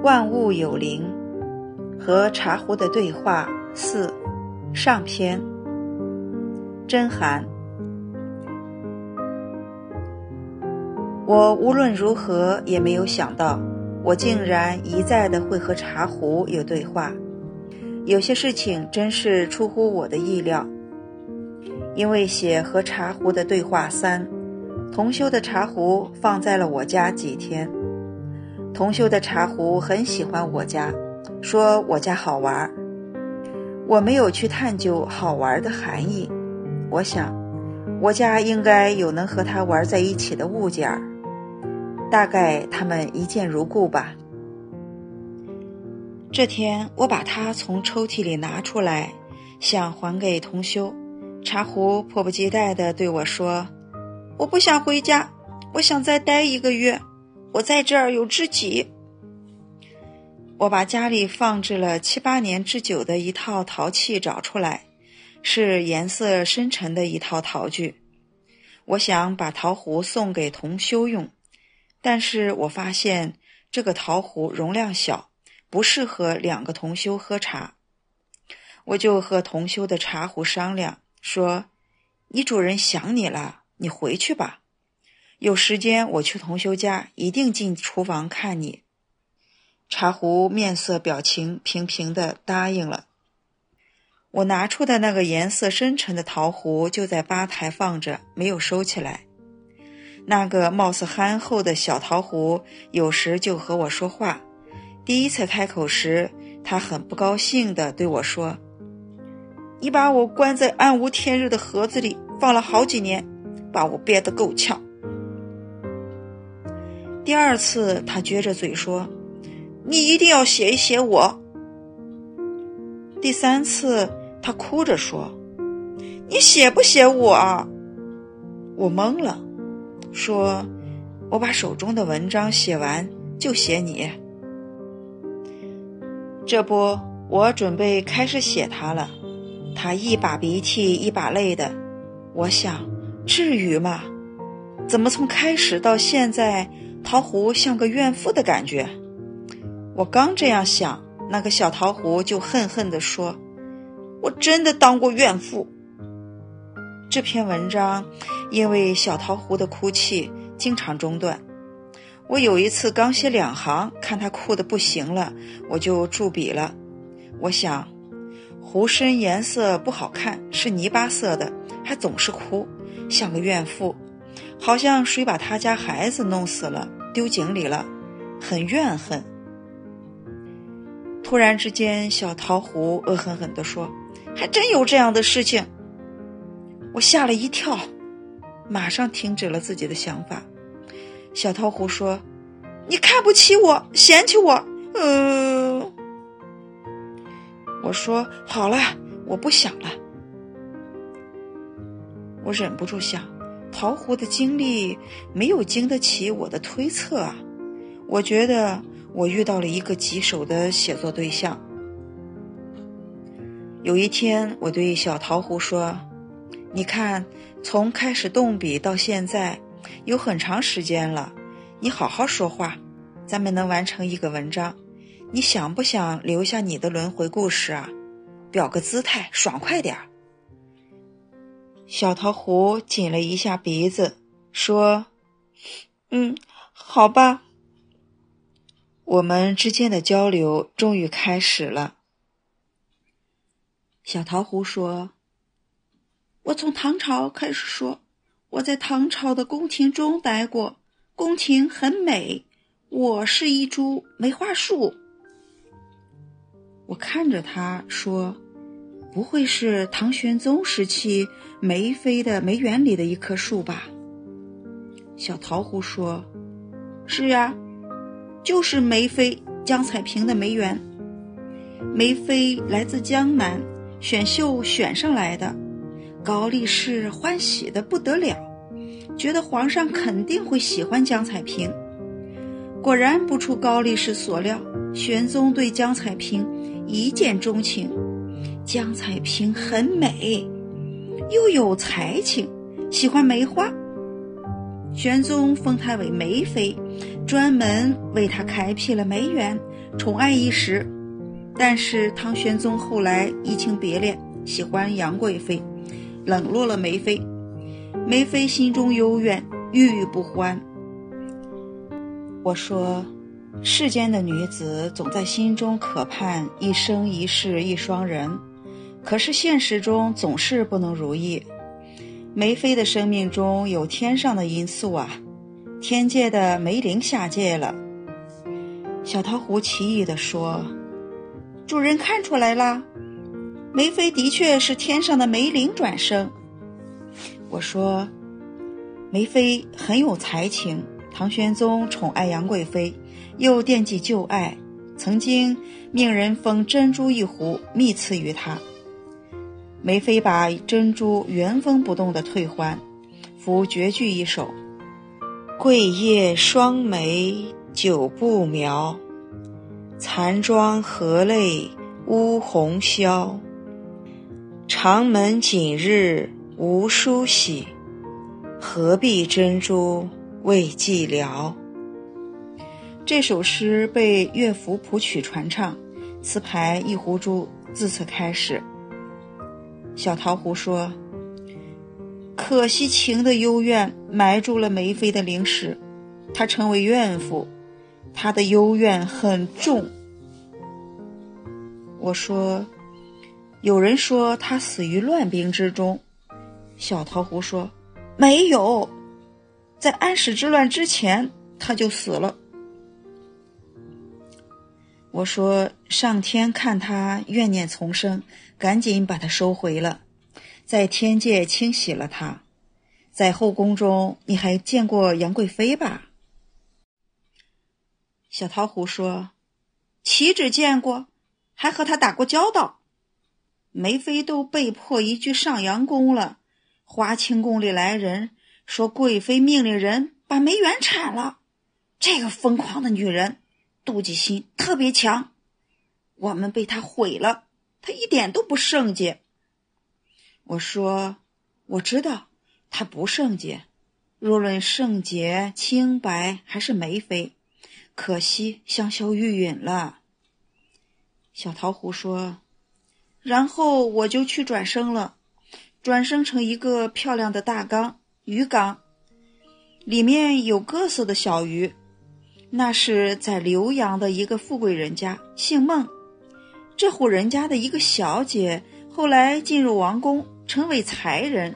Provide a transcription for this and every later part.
万物有灵和茶壶的对话四上篇。真寒，我无论如何也没有想到，我竟然一再的会和茶壶有对话。有些事情真是出乎我的意料。因为写和茶壶的对话三，同修的茶壶放在了我家几天。同修的茶壶很喜欢我家，说我家好玩儿。我没有去探究好玩的含义。我想，我家应该有能和他玩在一起的物件儿。大概他们一见如故吧。这天，我把它从抽屉里拿出来，想还给同修。茶壶迫不及待地对我说：“我不想回家，我想再待一个月。我在这儿有知己。”我把家里放置了七八年之久的一套陶器找出来，是颜色深沉的一套陶具。我想把陶壶送给同修用，但是我发现这个陶壶容量小，不适合两个同修喝茶。我就和同修的茶壶商量。说：“你主人想你了，你回去吧。有时间我去同修家，一定进厨房看你。”茶壶面色表情平平的答应了。我拿出的那个颜色深沉的陶壶就在吧台放着，没有收起来。那个貌似憨厚的小陶壶有时就和我说话。第一次开口时，他很不高兴地对我说。你把我关在暗无天日的盒子里放了好几年，把我憋得够呛。第二次，他撅着嘴说：“你一定要写一写我。”第三次，他哭着说：“你写不写我？”我懵了，说：“我把手中的文章写完就写你。”这不，我准备开始写他了。他一把鼻涕一把泪的，我想，至于吗？怎么从开始到现在，桃壶像个怨妇的感觉？我刚这样想，那个小桃壶就恨恨地说：“我真的当过怨妇。”这篇文章因为小桃壶的哭泣经常中断。我有一次刚写两行，看他哭得不行了，我就注笔了。我想。壶身颜色不好看，是泥巴色的，还总是哭，像个怨妇，好像谁把他家孩子弄死了，丢井里了，很怨恨。突然之间，小桃胡恶狠狠地说：“还真有这样的事情。”我吓了一跳，马上停止了自己的想法。小桃胡说：“你看不起我，嫌弃我，嗯。”我说好了，我不想了。我忍不住想，桃湖的经历没有经得起我的推测啊！我觉得我遇到了一个棘手的写作对象。有一天，我对小桃湖说：“你看，从开始动笔到现在，有很长时间了。你好好说话，咱们能完成一个文章。”你想不想留下你的轮回故事啊？表个姿态，爽快点儿。小桃壶紧了一下鼻子，说：“嗯，好吧。”我们之间的交流终于开始了。小桃壶说：“我从唐朝开始说，我在唐朝的宫廷中待过，宫廷很美，我是一株梅花树。”我看着他说：“不会是唐玄宗时期梅妃的梅园里的一棵树吧？”小桃胡说：“是呀，就是梅妃江彩萍的梅园。梅妃来自江南，选秀选上来的，高力士欢喜的不得了，觉得皇上肯定会喜欢江彩萍。果然不出高力士所料，玄宗对江彩萍。”一见钟情，江彩萍很美，又有才情，喜欢梅花。玄宗封她为梅妃，专门为她开辟了梅园，宠爱一时。但是唐玄宗后来移情别恋，喜欢杨贵妃，冷落了梅妃。梅妃心中幽怨，郁郁不欢。我说，世间的女子总在心中渴盼一生一世一双人，可是现实中总是不能如意。梅妃的生命中有天上的因素啊，天界的梅灵下界了。小桃胡奇异地说。主人看出来啦，梅妃的确是天上的梅灵转生。我说，梅妃很有才情，唐玄宗宠爱杨贵妃，又惦记旧爱，曾经命人封珍珠一壶，密赐于她。梅妃把珍珠原封不动的退还，赋绝句一首：桂叶双眉久不描。残妆何泪乌红绡，长门锦日无梳洗，何必珍珠为寂寥？这首诗被乐府谱曲传唱，词牌一壶珠自此开始。小桃胡说：“可惜情的幽怨埋住了梅妃的灵石，她成为怨妇。”她的幽怨很重。我说，有人说他死于乱兵之中。小桃胡说，没有，在安史之乱之前他就死了。我说，上天看他怨念丛生，赶紧把他收回了，在天界清洗了他。在后宫中，你还见过杨贵妃吧？小桃胡说：“岂止见过，还和他打过交道。梅妃都被迫移居上阳宫了。华清宫里来人说，贵妃命令人把梅园铲了。这个疯狂的女人，妒忌心特别强。我们被他毁了，他一点都不圣洁。”我说：“我知道他不圣洁。若论圣洁、清白，还是梅妃。”可惜香消玉殒了。小桃胡说：“然后我就去转生了，转生成一个漂亮的大缸鱼缸，里面有各色的小鱼。那是在浏阳的一个富贵人家，姓孟。这户人家的一个小姐，后来进入王宫，成为才人，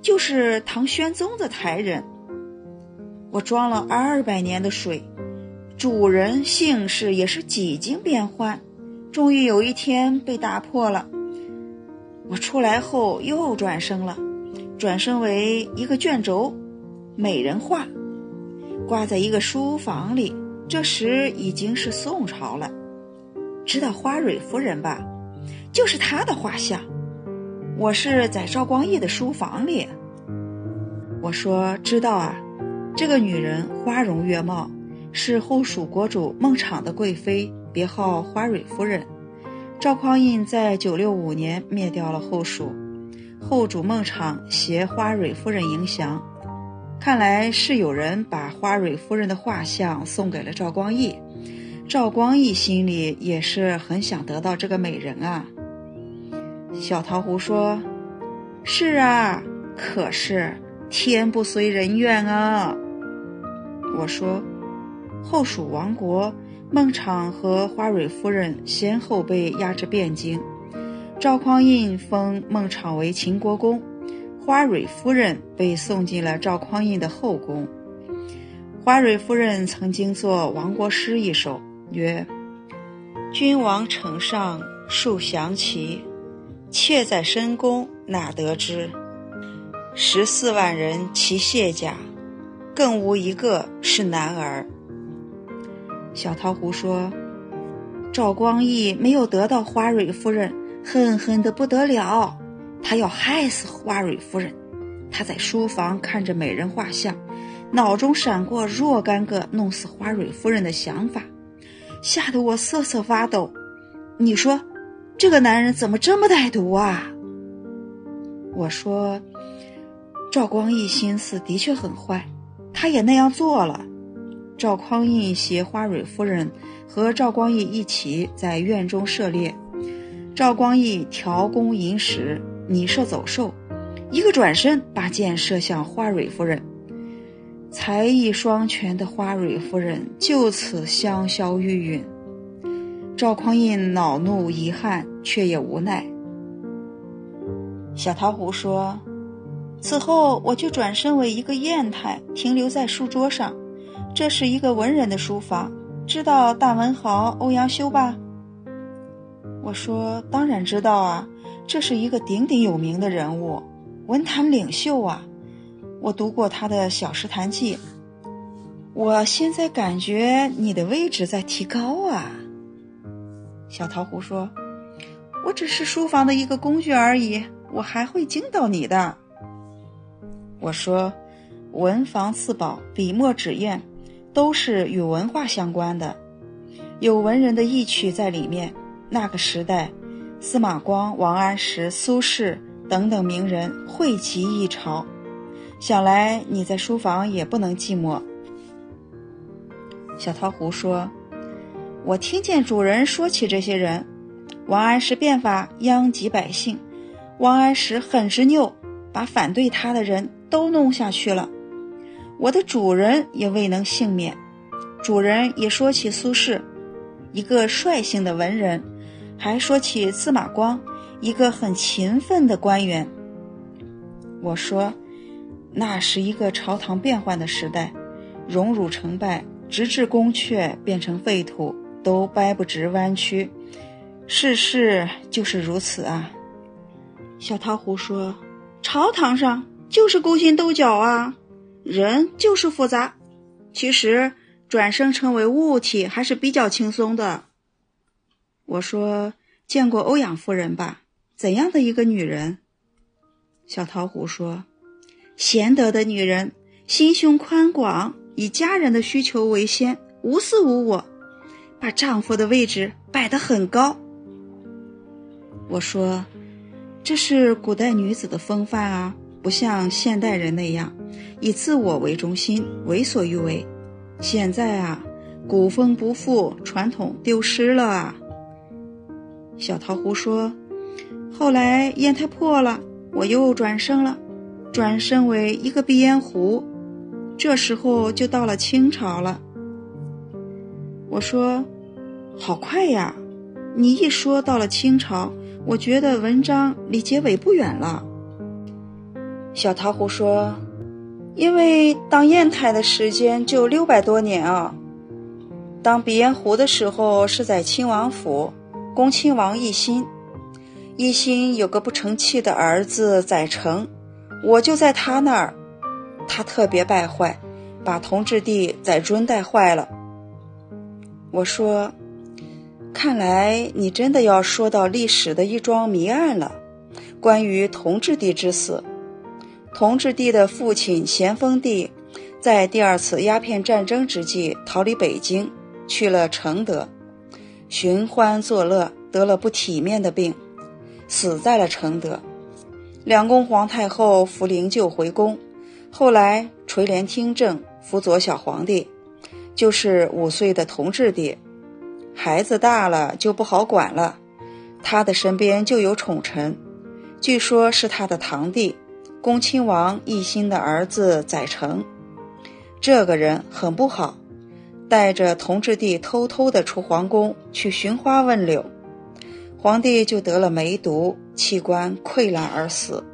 就是唐玄宗的才人。我装了二百年的水。”主人姓氏也是几经变换，终于有一天被打破了。我出来后又转生了，转生为一个卷轴，美人画，挂在一个书房里。这时已经是宋朝了，知道花蕊夫人吧？就是她的画像。我是在赵光义的书房里。我说知道啊，这个女人花容月貌。是后蜀国主孟昶的贵妃，别号花蕊夫人。赵匡胤在九六五年灭掉了后蜀，后主孟昶携花蕊夫人迎降。看来是有人把花蕊夫人的画像送给了赵光义，赵光义心里也是很想得到这个美人啊。小桃胡说：“是啊，可是天不遂人愿啊。”我说。后蜀亡国，孟昶和花蕊夫人先后被押至汴京。赵匡胤封孟昶为秦国公，花蕊夫人被送进了赵匡胤的后宫。花蕊夫人曾经作亡国诗一首，曰：“君王城上树降旗，妾在深宫哪得知？十四万人齐卸甲，更无一个是男儿。”小桃胡说：“赵光义没有得到花蕊夫人，恨恨的不得了。他要害死花蕊夫人。他在书房看着美人画像，脑中闪过若干个弄死花蕊夫人的想法，吓得我瑟瑟发抖。你说，这个男人怎么这么歹毒啊？”我说：“赵光义心思的确很坏，他也那样做了。”赵匡胤携花蕊夫人和赵光义一起在院中射猎，赵光义调弓引矢，拟射走兽，一个转身把箭射向花蕊夫人。才艺双全的花蕊夫人就此香消玉殒。赵匡胤恼怒遗憾，却也无奈。小桃胡说：“此后我就转身为一个砚台，停留在书桌上。这是一个文人的书房，知道大文豪欧阳修吧？”我说：“当然知道啊，这是一个鼎鼎有名的人物，文坛领袖啊。”我读过他的《小石潭记》，我现在感觉你的位置在提高啊。小桃胡说：“我只是书房的一个工具而已，我还会惊到你的。”我说：“文房四宝、笔墨纸砚，都是与文化相关的，有文人的意趣在里面。那个时代，司马光、王安石、苏轼等等名人汇集一朝。”想来你在书房也不能寂寞。小桃胡说：“我听见主人说起这些人，王安石变法殃及百姓，王安石很执拗，把反对他的人都弄下去了，我的主人也未能幸免。主人也说起苏轼，一个率性的文人，还说起司马光，一个很勤奋的官员。”我说。那是一个朝堂变幻的时代，荣辱成败，直至宫阙变成废土，都掰不直弯曲。世事就是如此啊。小桃胡说：“朝堂上就是勾心斗角啊，人就是复杂。其实转生成为物体还是比较轻松的。”我说：“见过欧阳夫人吧？怎样的一个女人？”小桃胡说。贤德的女人，心胸宽广，以家人的需求为先，无私无我，把丈夫的位置摆得很高。我说，这是古代女子的风范啊，不像现代人那样以自我为中心，为所欲为。现在啊，古风不复，传统丢失了啊。小桃胡说，后来砚台破了，我又转生了。转身为一个鼻烟壶，这时候就到了清朝了。我说：“好快呀！”你一说到了清朝，我觉得文章离结尾不远了。小桃胡说：“因为当砚台的时间就六百多年啊。当鼻烟壶的时候是在亲王府，恭亲王奕欣，奕欣有个不成器的儿子载成。”我就在他那儿，他特别败坏，把同治帝载尊带坏了。我说：“看来你真的要说到历史的一桩谜案了，关于同治帝之死。同治帝的父亲咸丰帝，在第二次鸦片战争之际逃离北京，去了承德，寻欢作乐，得了不体面的病，死在了承德。”两宫皇太后扶灵柩回宫，后来垂帘听政，辅佐小皇帝，就是五岁的同治帝。孩子大了就不好管了，他的身边就有宠臣，据说是他的堂弟，恭亲王奕欣的儿子载成。这个人很不好，带着同治帝偷偷的出皇宫去寻花问柳。皇帝就得了梅毒，器官溃烂而死。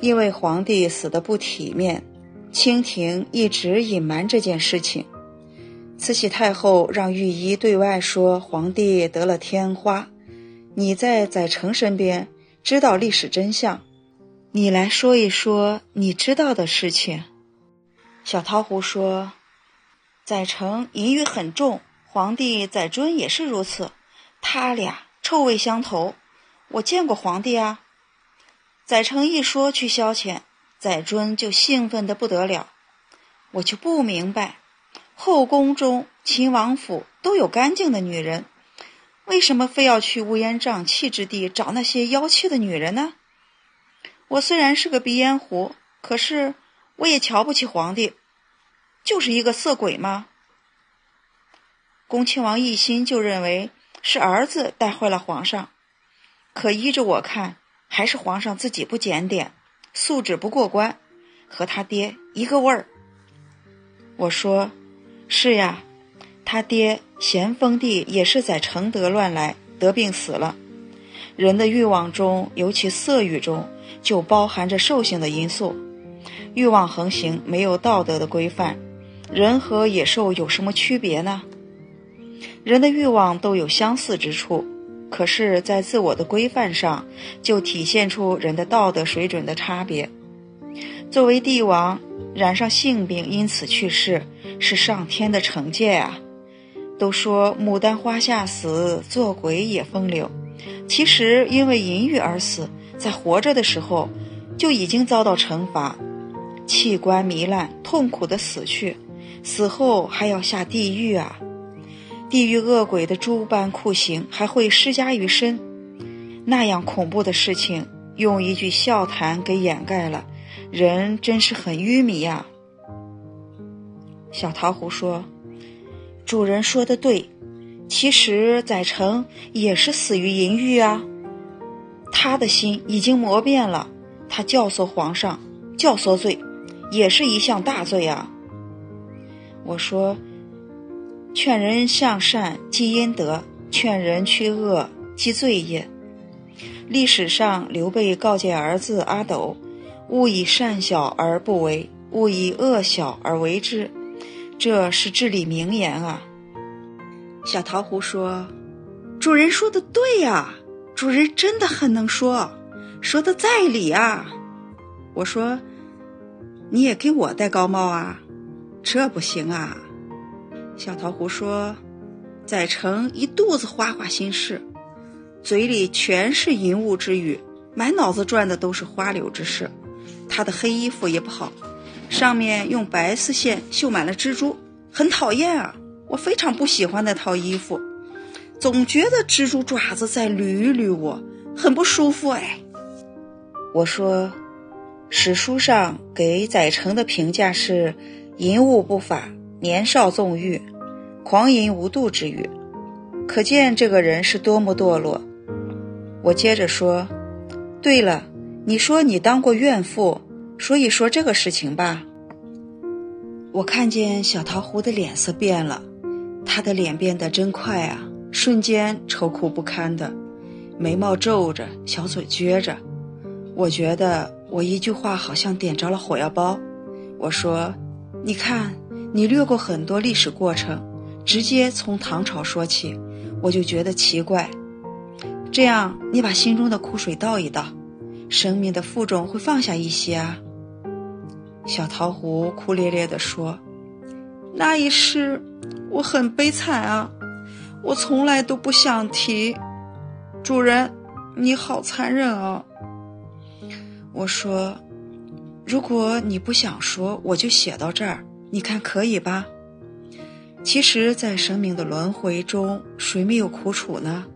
因为皇帝死的不体面，清廷一直隐瞒这件事情。慈禧太后让御医对外说皇帝得了天花。你在载成身边，知道历史真相，你来说一说你知道的事情。小桃胡说，载成淫欲很重，皇帝载惇也是如此，他俩。臭味相投，我见过皇帝啊。载成一说去消遣，载尊就兴奋的不得了。我就不明白，后宫中、秦王府都有干净的女人，为什么非要去乌烟瘴气之地找那些妖气的女人呢？我虽然是个鼻烟壶，可是我也瞧不起皇帝。就是一个色鬼吗？恭亲王一心就认为是儿子带坏了皇上，可依着我看，还是皇上自己不检点，素质不过关，和他爹一个味儿。我说：“是呀，他爹咸丰帝也是在承德乱来得病死了。人的欲望中，尤其色欲中，就包含着兽性的因素。欲望横行，没有道德的规范，人和野兽有什么区别呢？”人的欲望都有相似之处，可是，在自我的规范上，就体现出人的道德水准的差别。作为帝王，染上性病，因此去世，是上天的惩戒啊！都说牡丹花下死，做鬼也风流。其实，因为淫欲而死，在活着的时候就已经遭到惩罚，器官糜烂，痛苦的死去，死后还要下地狱啊！地狱恶鬼的诸般酷刑还会施加于身，那样恐怖的事情，用一句笑谈给掩盖了，人真是很愚迷呀。小桃胡说：“主人说的对，其实载成也是死于淫欲啊，他的心已经磨变了，他教唆皇上，教唆罪，也是一项大罪啊。”我说。劝人向善积阴德，劝人去恶积罪业。历史上，刘备告诫儿子阿斗：“勿以善小而不为，勿以恶小而为之。”这是至理名言啊！小桃胡说：“主人说的对呀，主人真的很能说，说的在理啊。”我说：“你也给我戴高帽啊？这不行啊！”小桃胡说：“载成一肚子花花心事，嘴里全是淫物之语，满脑子转的都是花柳之事。他的黑衣服也不好，上面用白丝线绣满了蜘蛛，很讨厌啊！我非常不喜欢那套衣服，总觉得蜘蛛爪子在捋捋我，很不舒服哎。”我说：“史书上给载成的评价是淫物不法，年少纵欲。”狂淫无度之语，可见这个人是多么堕落。我接着说：“对了，你说你当过怨妇，说一说这个事情吧。”我看见小桃胡的脸色变了，他的脸变得真快啊，瞬间愁苦不堪的，眉毛皱着，小嘴撅着。我觉得我一句话好像点着了火药包。我说：“你看，你略过很多历史过程。”直接从唐朝说起，我就觉得奇怪。这样，你把心中的苦水倒一倒，生命的负重会放下一些啊。小桃胡哭咧咧地说：“那一世，我很悲惨啊，我从来都不想提。主人，你好残忍啊。”我说：“如果你不想说，我就写到这儿，你看可以吧？”其实，在生命的轮回中，谁没有苦楚呢？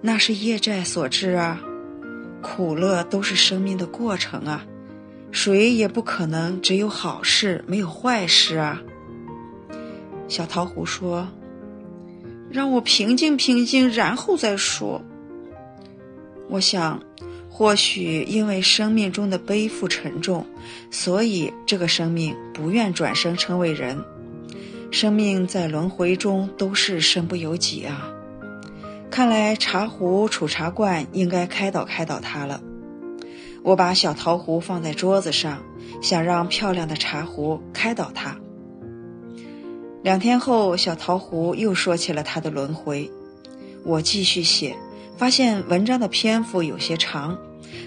那是业债所致啊！苦乐都是生命的过程啊！谁也不可能只有好事没有坏事啊！小桃胡说：“让我平静平静，然后再说。”我想，或许因为生命中的背负沉重，所以这个生命不愿转生成为人。生命在轮回中都是身不由己啊！看来茶壶储茶罐应该开导开导他了。我把小桃壶放在桌子上，想让漂亮的茶壶开导他。两天后，小桃壶又说起了他的轮回。我继续写，发现文章的篇幅有些长，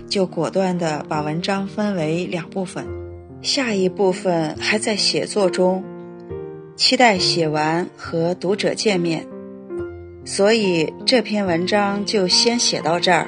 就果断地把文章分为两部分，下一部分还在写作中。期待写完和读者见面，所以这篇文章就先写到这儿。